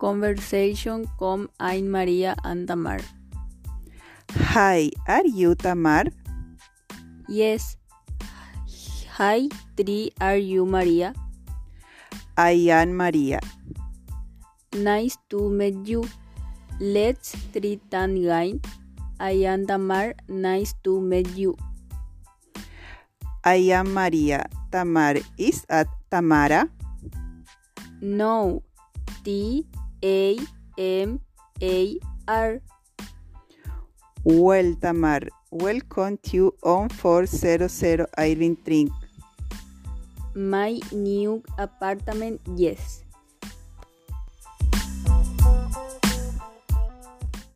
Conversation com Ain Maria and Tamar. Hi, are you Tamar? Yes. Hi, three are you Maria? I am Maria. Nice to meet you. Let's treat and gain. I am Tamar. Nice to meet you. I am Maria. Tamar is at Tamara. No. T A M A R. Well, Tamar, welcome to on 400 Irving Trink. My new apartment, yes.